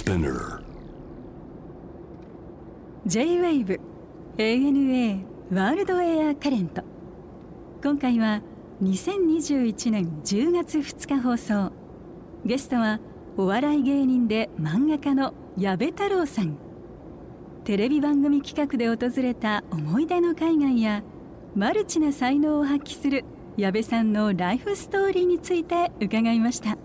Spinner. J-WAVE ANA ワールドエアカレント今回は2021年10月2日放送。ゲストはお笑い芸人で漫画家の矢部太郎さん。テレビ番組企画で訪れた思い出の海外やマルチな才能を発揮する矢部さんのライフストーリーについて伺いました。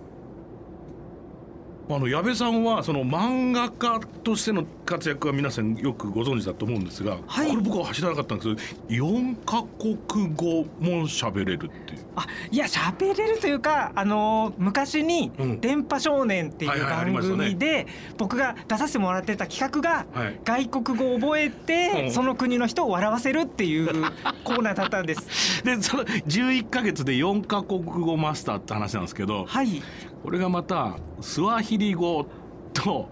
あの矢部さんはその漫画家としての活躍は皆さんよくご存知だと思うんですが、はい。これ僕は知らなかったんですけど4カ国語も喋れるっていう。あいや喋れるというかあの昔にうん「電波少年」っていう番組で僕が出させてもらってた企画がはい。外国語を覚えうてん。その国の人を笑わせるっていう コーナーだったんです。でその11か月で4カ国語マスターって話なんですけどはいこれがまたスワヒリ語と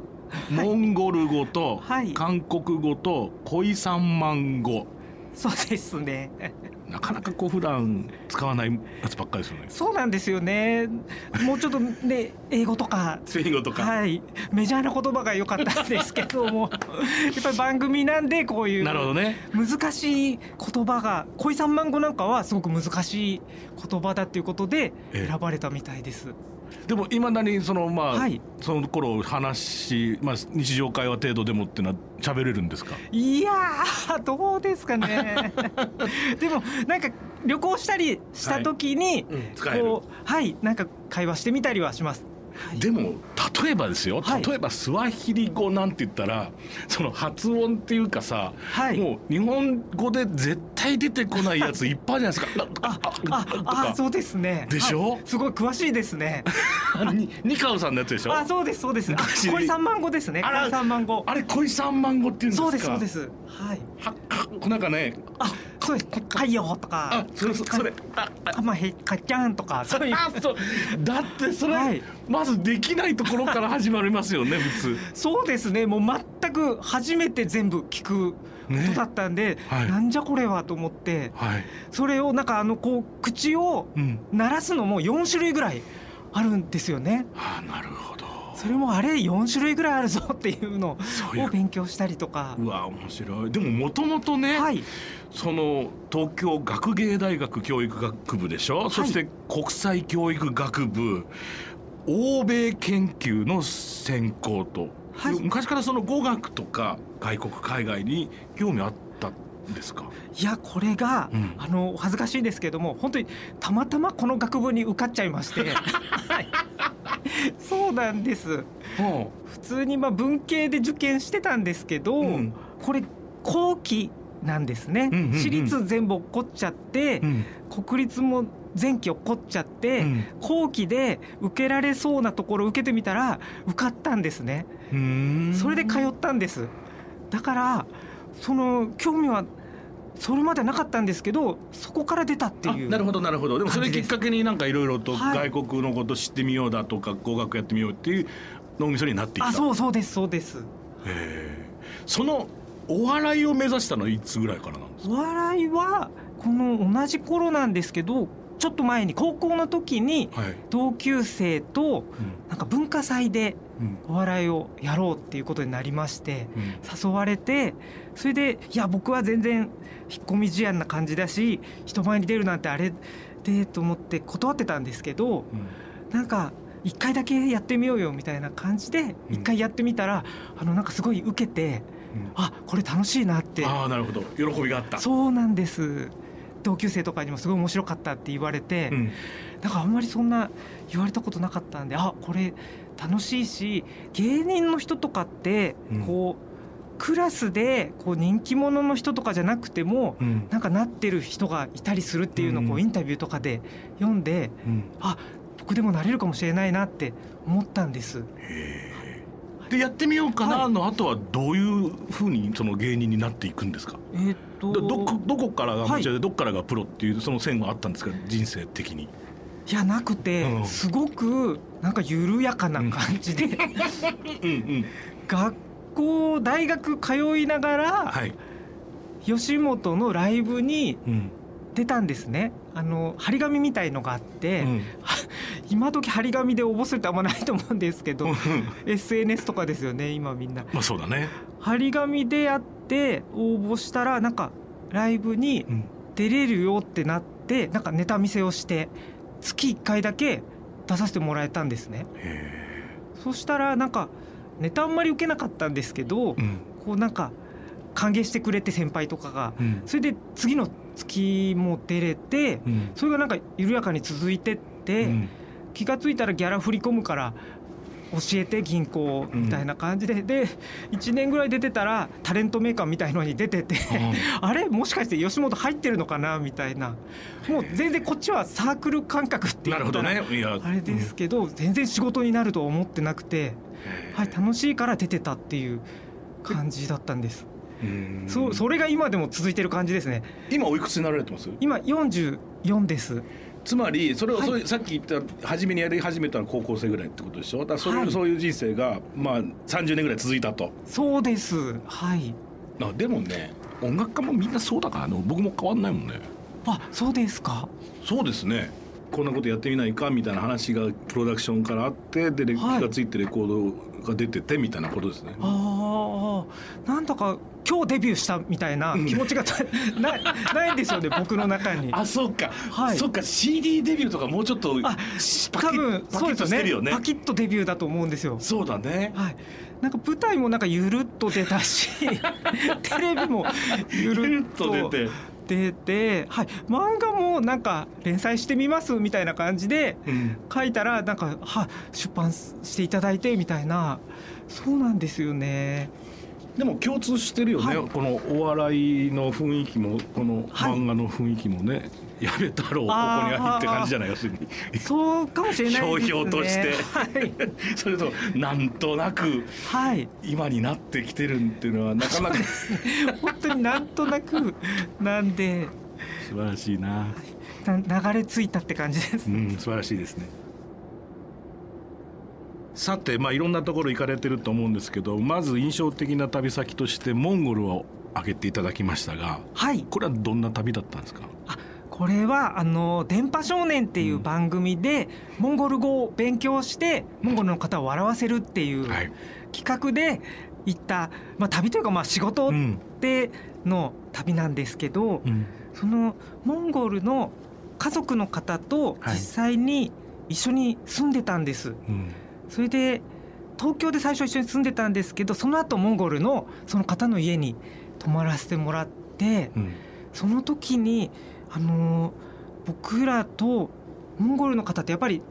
モンゴル語とはい。韓国語とコイサンマン語。そうですね。なかなかこう普段使わないやつばっかりですよね。そうなんですよね。もうちょっとね英語とか。スペイン語とか、はい。メジャーな言葉が良かったんですけども。やっぱり番組なんでこういうなるほどね。難しい言葉が恋三万語なんかはすごく難しい言葉だっていうことでええ。選ばれたみたいです。でもいまだにそのまあ、はい。その頃話、まあ、日常会話程度でもっていうのは喋れるんですか？いやーどうですかね。でもなんか旅行したりした時に、うん。使える。こうはいなんか会話してみたりはします。でも例えばですよ、はい例えばスワヒリ語なんて言ったらその発音っていうかさ、はいもう日本語で絶対出てこないやついっぱいあるじゃないですか。あとあかそうですね。でしょ？はいすごい詳しいですね。にニカオさんのやつでしょ？あそうですそうです。恋三万語ですね。恋三万語。あれ恋三万語っていうんですか？そうですそうです。はい。ははなんかねあそうです。はいよとか。あそれそそれああかまへかっちゃんとかそういう。あそうだってそれ、はいまずできないところから始まりますよね普通。そうですねもう全く初めて全部聞くことだったんで、はいなんじゃこれはと思ってはい。それをなんかあのこう口をうん。鳴らすのも4種類ぐらいあるんですよね。あなるほど。それもあれ4種類ぐらいあるぞっていうのを勉強したりとか。うわ面白い。でももともとね、はい、その東京学芸大学教育学部でしょ、そして国際教育学部欧米研究の専攻と、はい。昔からその語学とか外国海外に興味あっですか？いやこれが、うん。あのお恥ずかしいですけども本当にたまたまこの学部に受かっちゃいまして、はい、そうなんです。は普通にまあ文系で受験してたんですけど、うん。これ後期なんですね、うんうんうん私立全部落っこっちゃって、うん。国立も前期落っこっちゃって、うん。後期で受けられそうなところ受けてみたら受かったんですね。それで通ったんです。だからその興味はそれまでなかったんですけどそこから出たっていうあなるほどなるほど。でもそれきっかけになんかいろいろとはい。外国のこと知ってみようだとか語学やってみようっていう脳みそになっていった。あそうそうですそうです。へえ。そのお笑いを目指したのはいつぐらいからなんですか？お笑いはこの同じ頃なんですけどちょっと前に高校の時にはい、同級生となんか文化祭でうんお笑いをやろうっていうことになりましてうん。誘われてそれでいや僕は全然引っ込み思案な感じだし人前に出るなんてあれでと思って断ってたんですけどうん。なんか一回だけやってみようよみたいな感じでうん。一回やってみたらあのなんかすごい受けてうん。あこれ楽しいなって。ああなるほど。喜びがあった。そうなんです。同級生とかにもすごい面白かったって言われて、うん。なんかあんまりそんな言われたことなかったんであこれ楽しいし芸人の人とかってうん。こう、クラスでこう人気者の人とかじゃなくてもうん。なんかなってる人がいたりするっていうのをこうん。うインタビューとかで読んでうん。あ僕でもなれるかもしれないなって思ったんです。でやってみようかはない。の後はどういうふうにその芸人になっていくんですか？えーっとどどこどこからがはでどこからがプロっていうその線はあったんですか？人生的にいやなくて、うん。すごくなんか緩やかな感じで、うんうん。学校大学通いながら、はい。吉本のライブにうん。出たんですね。あの張り紙みたいのがあって、うん。今時張り紙で応募するってあんまないと思うんですけど SNS とかですよね今みんな。まあそうだね。張り紙でやって応募したらなんかライブにうん。出れるよってなってなんかネタ見せをして月1回だけ出させてもらえたんですね。へそしたらなんかネタあんまり受けなかったんですけど、えうん。こうなんか歓迎してくれて先輩とかがうん。それで次の月も出れてうん。それがなんか緩やかに続いてって、うん。気が付いたらギャラ振り込むから教えて銀行みたいな感じで、で1年ぐらい出てたらタレントメーカーみたいのに出てて あれ？もしかして吉本入ってるのかな？みたいな。もう全然こっちはサークル感覚って言なるほどね。あれですけど全然仕事になるとは思ってなくて、はい、楽しいから出てたっていう感じだったんです。うん。そうそれが今でも続いてる感じですね。今おいくつになられてます？今44です。つまりそれを、はいさっき言った初めにやり始めたら高校生ぐらいってことでしょ？だからそれ、はい。そういう人生がまあ30年ぐらい続いたと。そうです。はい。あでもね音楽家もみんなそうだからあの僕も変わんないもんね。あ、そうですか？そうですね。こんなことやってみないかみたいな話がプロダクションからあってではい。がついてレコードが出ててみたいなことですね、ああ、なんだか今日デビューしたみたいな気持ちがた なないんですよね。僕の中に。あそうか、はいそうか CD デビューとかもうちょっとあ多分そうですよねね。パキッとデビューだと思うんですよ。そうだねはい。なんか舞台もなんかゆるっと出たし、テレビもゆるっと出て出て、はい。漫画もなんか連載してみますみたいな感じでうん書いたらなんかは出版していただいてみたいな、そうなんですよね。でも共通してるよね、はい。このお笑いの雰囲気もこのはい。漫画の雰囲気もね、やめたろうここにありって感じじゃない要するに。そうかもしれないですね。ひょうひょうとして。はい。それとなんとなくはい。今になってきてるっていうのはなかなか。本当になんとなくなんで。素晴らしいな。な流れ着いたって感じです。う。ん素晴らしいですねさてまあいろんなところ行かれてると思うんですけどまず印象的な旅先としてモンゴルを挙げていただきましたがはい。これはどんな旅だったんですか？これはあの電波少年っていう番組で、モンゴル語を勉強してモンゴルの方を笑わせるっていうはい。企画で行った、まあ、旅というかまあ仕事うんでの旅なんですけど、うん。そのモンゴルの家族の方とはい。実際に一緒に住んでたんです。うんそれで東京で最初一緒に住んでたんですけどその後モンゴルのその方の家に泊まらせてもらってうん。その時にあのー僕らとモンゴルの方ってやっぱり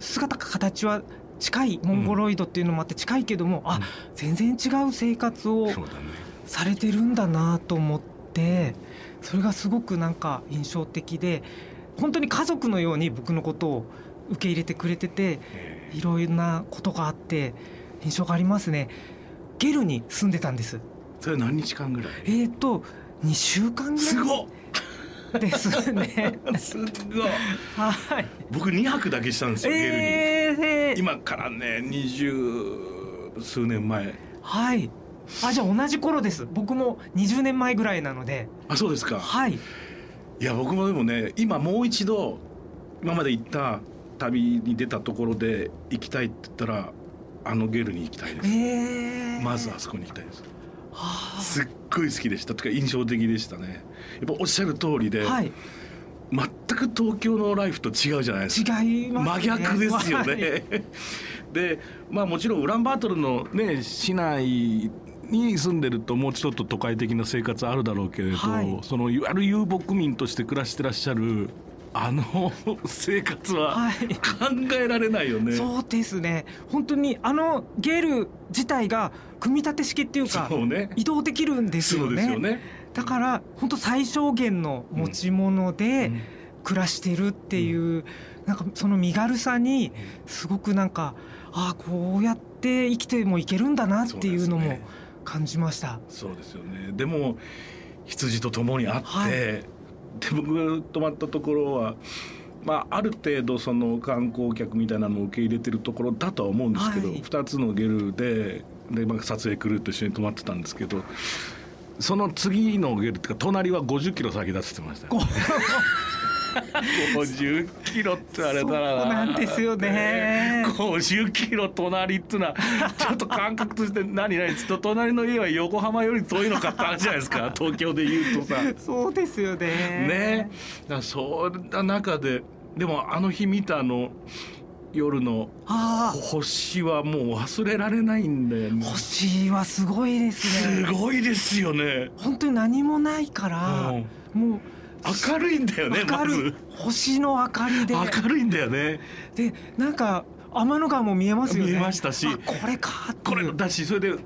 姿か形は近いモンゴロイドっていうのもあって近いけども、あうん。全然違う生活をされてるんだなと思ってそれがすごくなんか印象的で本当に家族のように僕のことを受け入れてくれててえいろいろなことがあって印象がありますね。ゲルに住んでたんです。ーそれ何日間ぐらい？えーと2週間ぐらすごっ。いですね。すごいはい。僕2泊だけしたんですよ、ゲルに。えー、今からね二十数年前。はい。あじゃあ同じ頃です。僕も20年前ぐらいなので。あそうですか。はい。いや僕もでもね今もう一度今まで行った旅に出たところで行きたいって言ったらあのゲルに行きたいです、えー、まずあそこに行きたいです。はあ。すっごい好きでした。とか印象的でしたね。やっぱおっしゃる通りで、はい。全く東京のライフと違うじゃないですか。違いますね。真逆ですよね。はい。でまあもちろんウランバートルのね市内に住んでるともうちょっと都会的な生活あるだろうけれど、はい。そのいわゆる遊牧民として暮らしてらっしゃるあの生活ははい考えられないよね。そうですね本当にあのゲル自体が組み立て式っていうかね。移動できるんですそよねね。だから本当最小限の持ち物で、うん暮らしてるっていう、なんかその身軽さにすごくなんかああこうやって生きてもいけるんだなっていうのも感じました。そうですよね。でも羊と共にあって、はいで僕が泊まったところは。まあ、ある程度その観光客みたいなのを受け入れてるところだとは思うんですけど、はい2つのゲルでで、まあ、撮影クルーと一緒に泊まってたんですけどその次のゲルっていうか隣は50キロ先だって言ってましたよこ 50キロってあれだそうな。なんですよね50キロ隣っつうのはちょっと感覚として何何ちょっと隣の家は横浜より遠いのかって話じゃないですか。東京で言うとさ。そうですよね。ね。だそんな中ででもあの日見たあの夜の星はもう忘れられないんだよね。星はすごいですすねごいですよね、本当に何もないから、うん。もう明るいんだよねま明るい。ず星の明かりで。明るいんだよね。でなんか天の川も見えますよね。見えましたしあこれかこれだしそれで流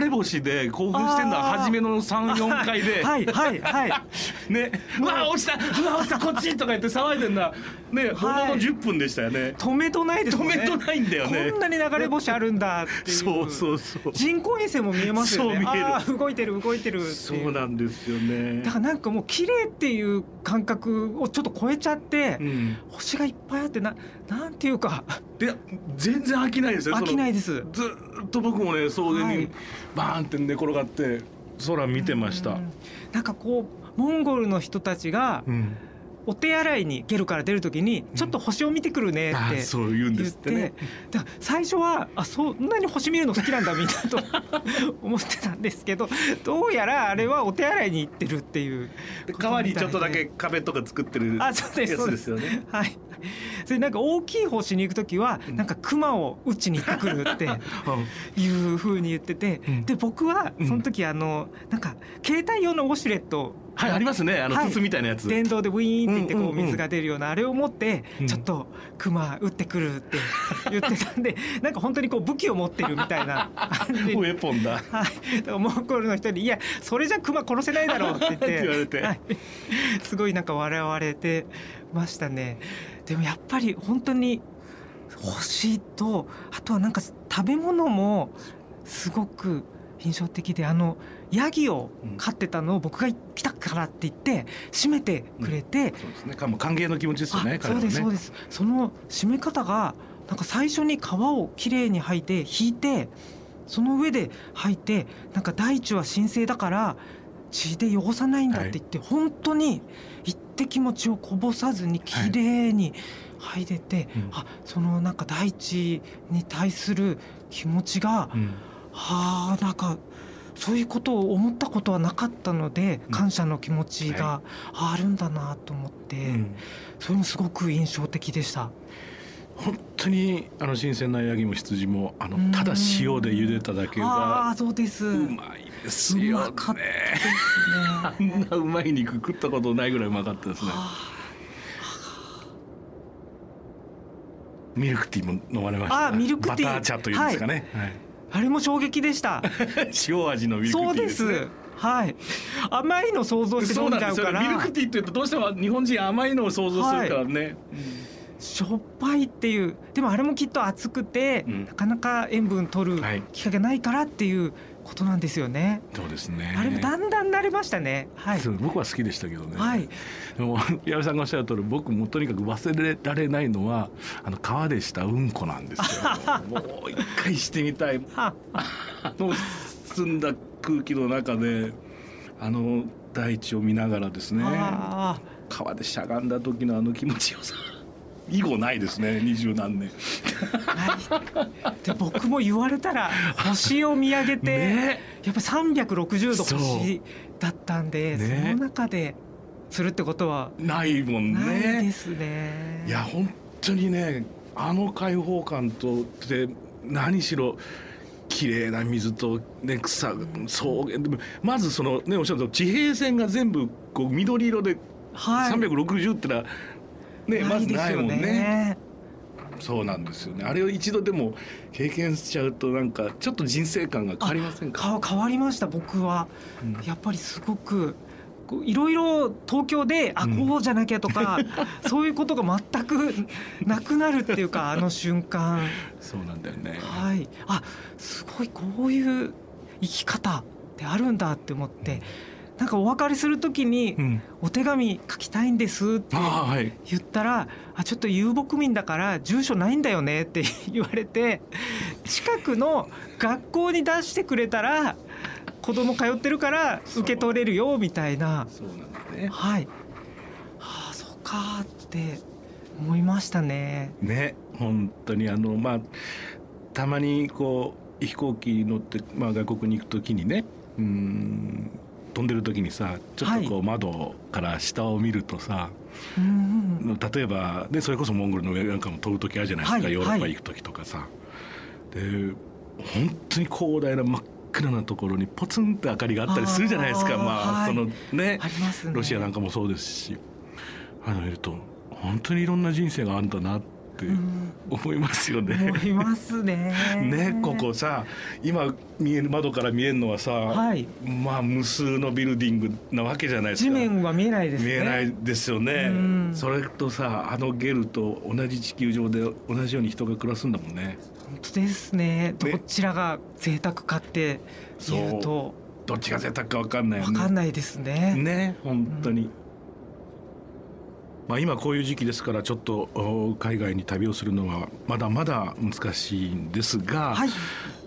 れ星で興奮してるのは初めの34回で、はいはいはい。ね。う。わ落ちた。うわ落ちた。こっちとか言って騒いでんだ。ねほんの10分でしたよね。止めとないですね。止めとないんだよね。こんなに流れ星あるんだっていう。そうそうそう。人工衛星も見えますよね。そう見える。動いてる動いてるっていう。そうなんですよね。だからなんかもう綺麗っていう感覚をちょっと超えちゃって、うん。星がいっぱいあってななんていうかで全然飽きないですよ。飽きないいです。ずっと僕もね草原にはい。バーンって寝転がって空見てました。うん。なんかこうモンゴルの人たちがうんお手洗いにゲルから出るときにちょっと星を見てくるねあってーそう言うんで言ってすってね。だから最初はあそんなに星見るの好きなんだみんなと 思ってたんですけどどうやらあれはお手洗いに行ってるっていうで。川にちょっとだけ壁とか作ってるやあそうですつですよね。はい。それなんか大きい星に行く時はうん。なんか熊を打ちに行ってくるって いうふうに言っててうん。で僕はその時あのなんか携帯用のウォシュレットはいありますね。あのはい。筒みたいなやつ、電動でウィーンって言ってこう水が出るようなあれを持ってうんちょっと熊撃ってくるって言ってたんでなんか本当にこう武器を持ってるみたいなウェポンだ。はい、だモンゴルの人に「いやそれじゃ熊殺せないだろ」って言ってって言われて。はい、すごいなんか笑われてましたね。でもやっぱり本当に星とあとはなんか食べ物もすごく印象的であのヤギを飼ってたのを僕が来たからって言って締めてくれて、そうですね。歓迎の気持ちですよねあそうですそうでです。その締め方がなんか最初に皮をきれいに剥いて引いてその上で剥いてなんか大地は神聖だから血で汚さないんだって言って、本当に一滴も血をこぼさずにきれいに剥いでて、うん。あそのなんか大地に対する気持ちが、うん。はあなんかそういうことを思ったことはなかったのでうん。感謝の気持ちがあるんだなと思って。うん。それもすごく印象的でした。本当にあの新鮮なヤギも羊もあうん。のただ塩で茹でただけあがあ、そうです。うまいですよね。あね。んなうまい肉食ったことないぐらいうまかったですね。はミルクティーも飲まれました。あミルクティー。バター茶というんですかね、はい。ああれも衝撃でした。塩味のミルクティそうでーですねす。はい。甘いの想像して飲んじゃうから。ミルクティーって言うとどうしても日本人甘いのを想像するからね、しょっぱいっていうでもあれもきっと熱くて、うんなかなか塩分取るはい機会がないからっていうことなんですよね。そうですねあれもだんだん慣れましたね。はい。僕は好きでしたけどね、はい。でも矢部さんがおっしゃる通り僕もとにかく忘れられないのはあの川でしたうんこなんですよ もう一回してみたいはあの澄んだ空気の中であの大地を見ながらですねあ川でしゃがんだ時のあの気持ちよさ以後ないですね二十何年はい。で僕も言われたら 星を見上げて。ねやっぱ360度星だったんで、ねその中でするってことはないもんないでねすね。いや本当にねあの開放感とで何しろ綺麗な水と、ね、草草原でもまずそのねおっしゃると地平線が全部こう緑色ではい、360ってのはねまずないもんね。そうなんですよね。あれを一度でも経験しちゃうとなんかちょっと人生観が変わりませんか、か変わりました僕は。うん。やっぱりすごくいろいろ東京であうん。こうじゃなきゃとか、そういうことが全くなくなるっていうかあの瞬間。そうなんだよね、はい。あすごいこういう生き方ってあるんだって思ってなんかお別れする時にうん、お手紙書きたいんですって言ったら「あちょっと遊牧民だから住所ないんだよね」って 言われて近くの学校に出してくれたら子供通ってるから受け取れるよみたいな。そうなんだね。はい。はあそうかって思いましたね。ね本当にあのまあたまにこう飛行機乗って、まあ、外国に行く時にねうん飛んでる時にさちょっとこう窓から下を見るとさ、うん例えば、ね、それこそモンゴルの上なんかも飛ぶ時あるじゃないですか、はいヨーロッパ行く時とかさ。で本当に広大な真っ暗なところにポツンって明かりがあったりするじゃないですか。まあ、はい。そのねありますね。ロシアなんかもそうですし。あの見ると本当にいろんな人生があるんだなってうん思いますよね。思いますね。ねここさ今見える窓から見えるのはさ、はい。まあ無数のビルディングなわけじゃないです地か。面は見えないですね。見えないですよねうんそれとさあのゲルと同じ地球上で同じように人が暮らすんだもんね本当ですね。どちらが贅沢かっていうとどっちが贅沢か分かんないよねわかんないですね。ね本当に、まあ今こういう時期ですからちょっとお海外に旅をするのはまだまだ難しいんですが、はい。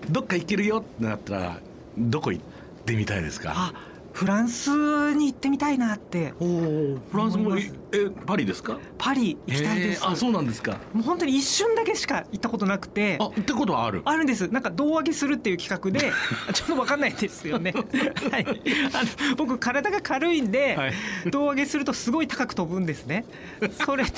どっか行けるよってなったらどこ行ってみたいですか？あ、フランスに行ってみたいなって。フランスもえパリですか？パリ行きたいです。あそうなんですかもう本当に一瞬だけしか行ったことなくて。あってことはある？あるんです。なんか胴上げするっていう企画で、ちょっとわかんないんですよね。はい。あの僕体が軽いんで、はい胴上げするとすごい高く飛ぶんですね。それで、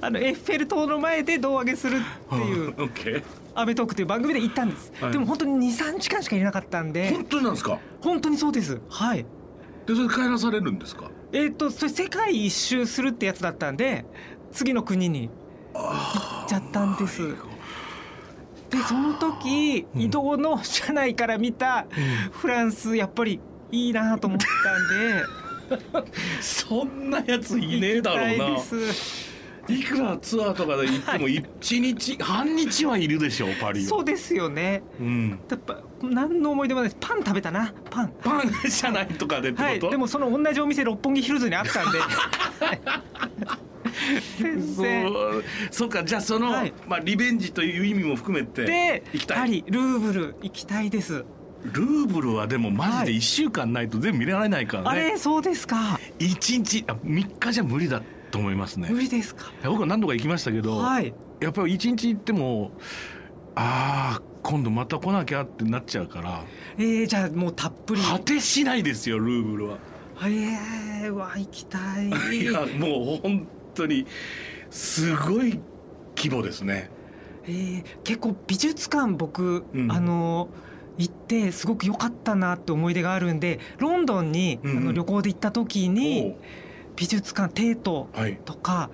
あのエッフェル塔の前で胴上げするっていう オッケーアメトークという番組で行ったんです。はい。でも本当に2、3時間しかいなかったんで、本当になんですか？本当にそうです。はい。でそれで帰らされるんですか？えっ、とそれ世界一周するってやつだったんで、次の国に行っちゃったんです。でその時うん。移動の車内から見たフランスやっぱりいいなと思ったんで。そんなやついねえだろうないくらツアーとかで行っても一日、半日はいるでしょパリはそうですよね。うん、やっぱ何の思い出もないです。パン食べたな。パン。パン車内とかでってこと、はい。でもその同じお店六本木ヒルズにあったんで。全然。そうか。じゃあその、はい。まあ、リベンジという意味も含めてで行きたい。パリルーブル行きたいです。ルーブルはでもマジで1週間ないと全部見られないからあね、れそうですか。一日あ3日じゃ無理だと思いますね。無理ですか？僕は何度か行きましたけど、はい。やっぱり1日行ってもああ今度また来なきゃってなっちゃうからえー、じゃあもうたっぷり。果てしないですよルーブルは。えー、うわ行きたい。いやもう本当にすごい規模ですね。えー、結構美術館僕、うん。あの行ってすごく良かったなって思い出があるんでロンドンに、うんうん。あの旅行で行った時に美術館テートおうはい、とか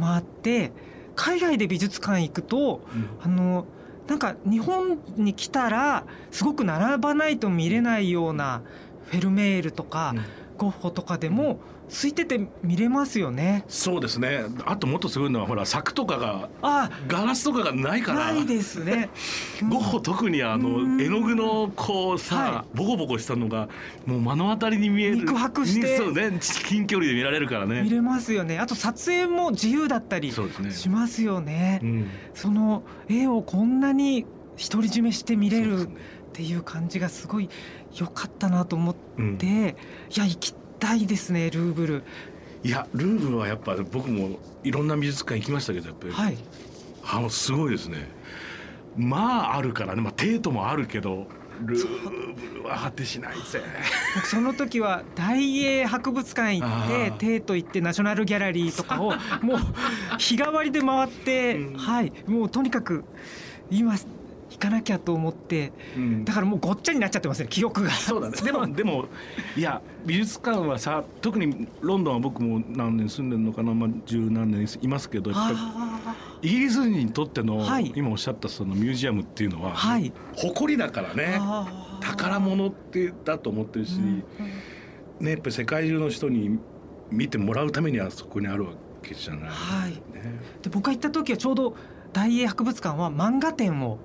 回って海外で美術館行くとうん。あのなんか日本に来たらすごく並ばないと見れないようなフェルメールとか、ゴッホとかでも空いてて見れますよね。そうですね。あともっとすごいのはほら柵とかがあガラスとかがないから。ないですね。ゴッホ特にあうん。の絵の具のこうさ、はボコボコしたのがもう目の当たりに見える。肉薄して。そうね。近距離で見られるからね。見れますよね。あと撮影も自由だったりそうですね。しますよね。うん。その絵をこんなに独り占めして見れるっていう感じがすごい良かったなと思っうん。て、いや行きたいですねルーブル。いやルーブルはやっぱ僕もいろんな美術館行きましたけどやっぱり、はい。あのすごいですね。まああるからね、まあ、テートもあるけどルーブルは果てしないぜ。僕その時は大英博物館行ってテー。ト行ってナショナルギャラリーとかを もう日替わりで回って、うん。はい。もうとにかく今行かなきゃと思ってうん。だからもうごっちゃになっちゃってますね記憶が。そうだね。でも でもいや美術館はさ特にロンドンは僕も何年住んでるのかな、まあ、十何年いますけどやっぱイギリス人にとっての、はい。今おっしゃったそのミュージアムっていうのは、ーはい。誇りだからね。宝物ってだと思ってるし、うんねやっぱり世界中の人に見てもらうためにはそこにあるわけじゃない、はい。ね、で僕が行った時はちょうど大英博物館は漫画展を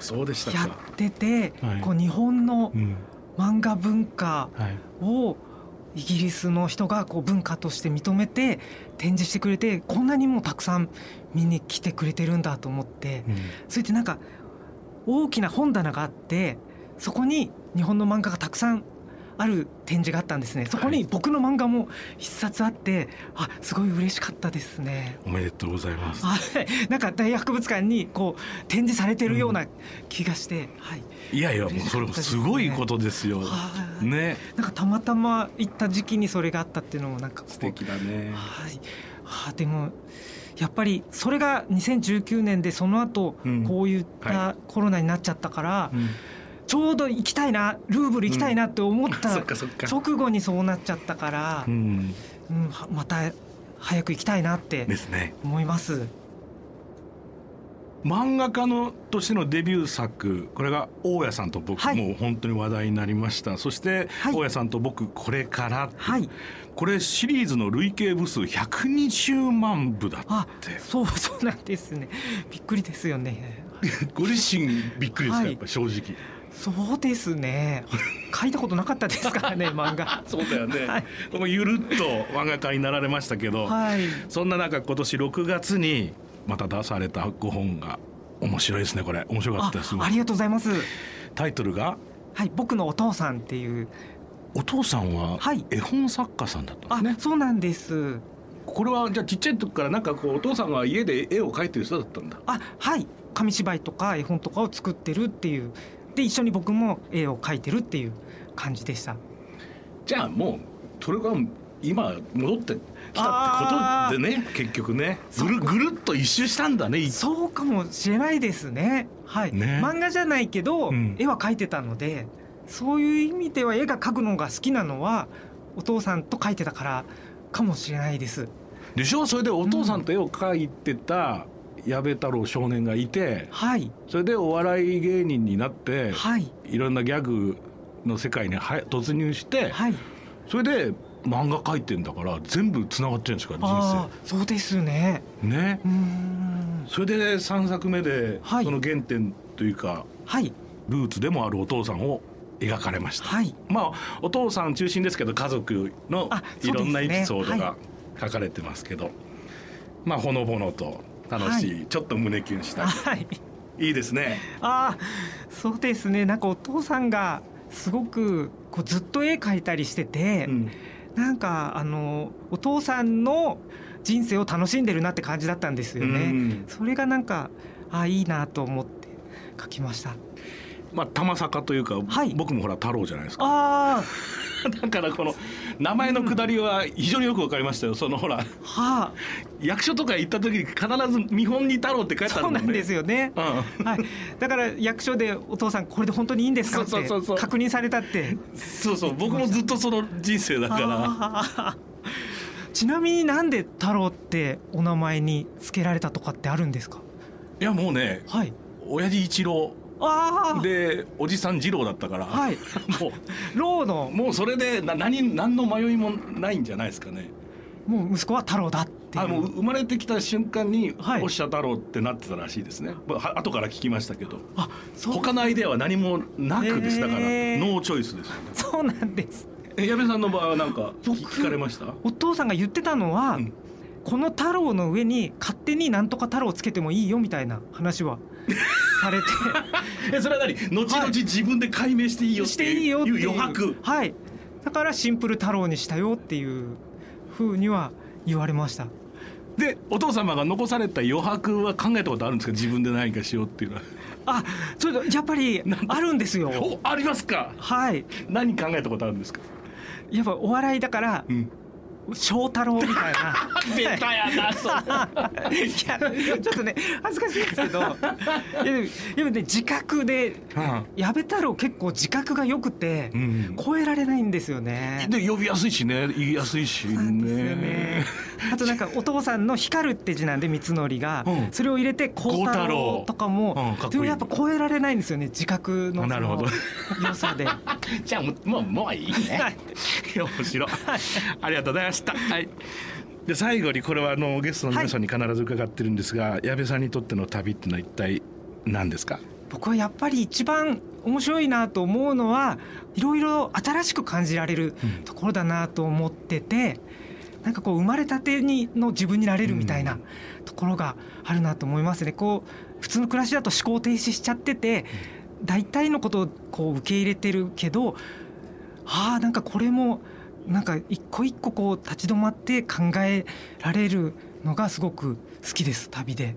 そうでしたやか。ってて、はい。こう日本のうん。漫画文化はい。をイギリスの人がこう文化として認めて展示してくれてこんなにもたくさん見に来てくれてるんだと思って。それでなんか大きな本棚があってそこに日本の漫画がたくさんある展示があったんですね。そこに僕の漫画も一冊あってあすごい嬉しかったですね。おめでとうございます。はい。なんか大博物館にこう展示されてるような気がして、はい。いやいやもうそれもすごいことですよ。はい。ね。なんかたまたま行った時期にそれがあったっていうのもなんか素敵だね。はい、はあ、でもやっぱりそれが2019年でその後うん。こういっはたコロナになっちゃったから、うんちょうど行きたいなルーブル行きたいなって思った直後にそうなっちゃったからう、ん。うん、はまた早く行きたいなってですね。思います。漫画家のとしてのデビュー作これが大家さんと僕、はい。もう本当に話題になりました。そして、はい。大家さんと僕これからはい、これシリーズの累計部数120万部だあって。そうそうなんですね。びっくりですよね。ご自身びっくりですか、はいやっぱ正直そうですね。書いたことなかったですからね 漫画。そうだよね、はい。このゆるっと漫画家になられましたけど、はい。そんな中今年6月にまた出された5本が面白いですねこれ。面白かあったですありがとうございます。タイトルが？はい、僕のお父さんっていう。お父さんははい。絵本作家さんだったあ、んですね、そうなんです。これはじゃあちっちゃい時からなんかこうお父さんが家で絵を描いてる人だったんだ。あ、はい、紙芝居とか絵本とかを作ってるっていう。で、一緒に僕も絵を描いてるっていう感じでした。じゃあもうそれが今戻ってきたってことでね結局ねぐるぐるっと一周したんだねそうかもしれないですね。はい、ね漫画じゃないけど、うん絵は描いてたので。そういう意味では絵が描くのが好きなのはお父さんと描いてたからかもしれないです。でしょ？それでお父さんと絵を描いてた矢部太郎少年がいてはい。それでお笑い芸人になってはい。いろんなギャグの世界には突入してはい。それで漫画描いてんだから全部つながってるんですからああそうですね。人生ね。うーん。それで3作目ではい。その原点というかはい。ルーツでもあるお父さんを描かれました、はい。まあお父さん中心ですけど家族のあいろんなエピソードがは書かれてますけど、まあほのぼのと楽しい、はちょっと胸キュンした。はい。いいですね。ああそうですね。なんかお父さんがすごくこうずっと絵描いたりしてて、うん。なんかあのお父さんの人生を楽しんでるなって感じだったんですよね。うん。それがなんかああいいなと思って描きました。まあ玉坂というか、はい。僕もほら太郎じゃないですか。あ だからこの名前のくだりは非常によくわかりましたよ。そのほらあ。は役所とか行った時に必ず見本に太郎って書いあてあるねそうなんですよね。うん。はい、だから役所でお父さんこれで本当にいいんですかって確認されたって。そうそう。僕もずっとその人生だから。ちなみになんで太郎ってお名前に付けられたとかってあるんですか？いやもうねはい。親父一郎。ああでおじさん二郎だったから、はい。もローの。うもうそれでな何何の迷いもないんじゃないですかね。もう息子は太郎だってあもう生まれてきた瞬間に「はい。おっしゃ太郎」ってなってたらしいですね、まあは後から聞きましたけど。あそう。他のアイデアは何もなくですだから。ノーチョイスですよね。そうなんですえ矢部さんの場合は何か僕聞かれました？お父さんが言ってたのは、うん。この太郎の上に勝手になんとか太郎つけてもいいよみたいな話はされて。えそれは何？後々自分で解明していいよっていう余白。はい。だからシンプル太郎にしたよっていうふうには言われました。でお父様が残された余白は考えたことあるんですか？自分で何かしようっていうのは。あそれやっぱりあるんですよ。おありますか？はい。何考えたことあるんですか？やっぱお笑いだからうん翔太郎みたいな。ベタやなそう いやちょっとね恥ずかしいですけどいやでもでもね自覚で矢部太郎結構自覚が良くてうん。超えられないんですよね。で呼びやすいしね言いやすいしそうなんですよねね。あとなんかお父さんの光るって字なんで三則が、うん。それを入れて孝太郎とかも、うん。でもやっぱ超えられないんですよね自覚のなるほど。良さで。じゃあもうもうもういいね。はい。面白い。ありがとうございました。はい。で最後にこれはあのゲストの皆さんに必ず伺ってるんですが、矢部さんにとっての旅ってのは一体何ですか？僕はやっぱり一番面白いなと思うのはいろいろ新しく感じられるうん。ところだなと思ってて、なんかこう生まれたてにの自分になれるみたいなところがあるなと思いますね。こう普通の暮らしだと思考停止しちゃってて大体のことをこう受け入れてるけどああなんかこれもなんか一個一個こう立ち止まって考えられるのがすごく好きです旅で。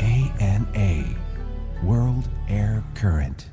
ANA World Air Current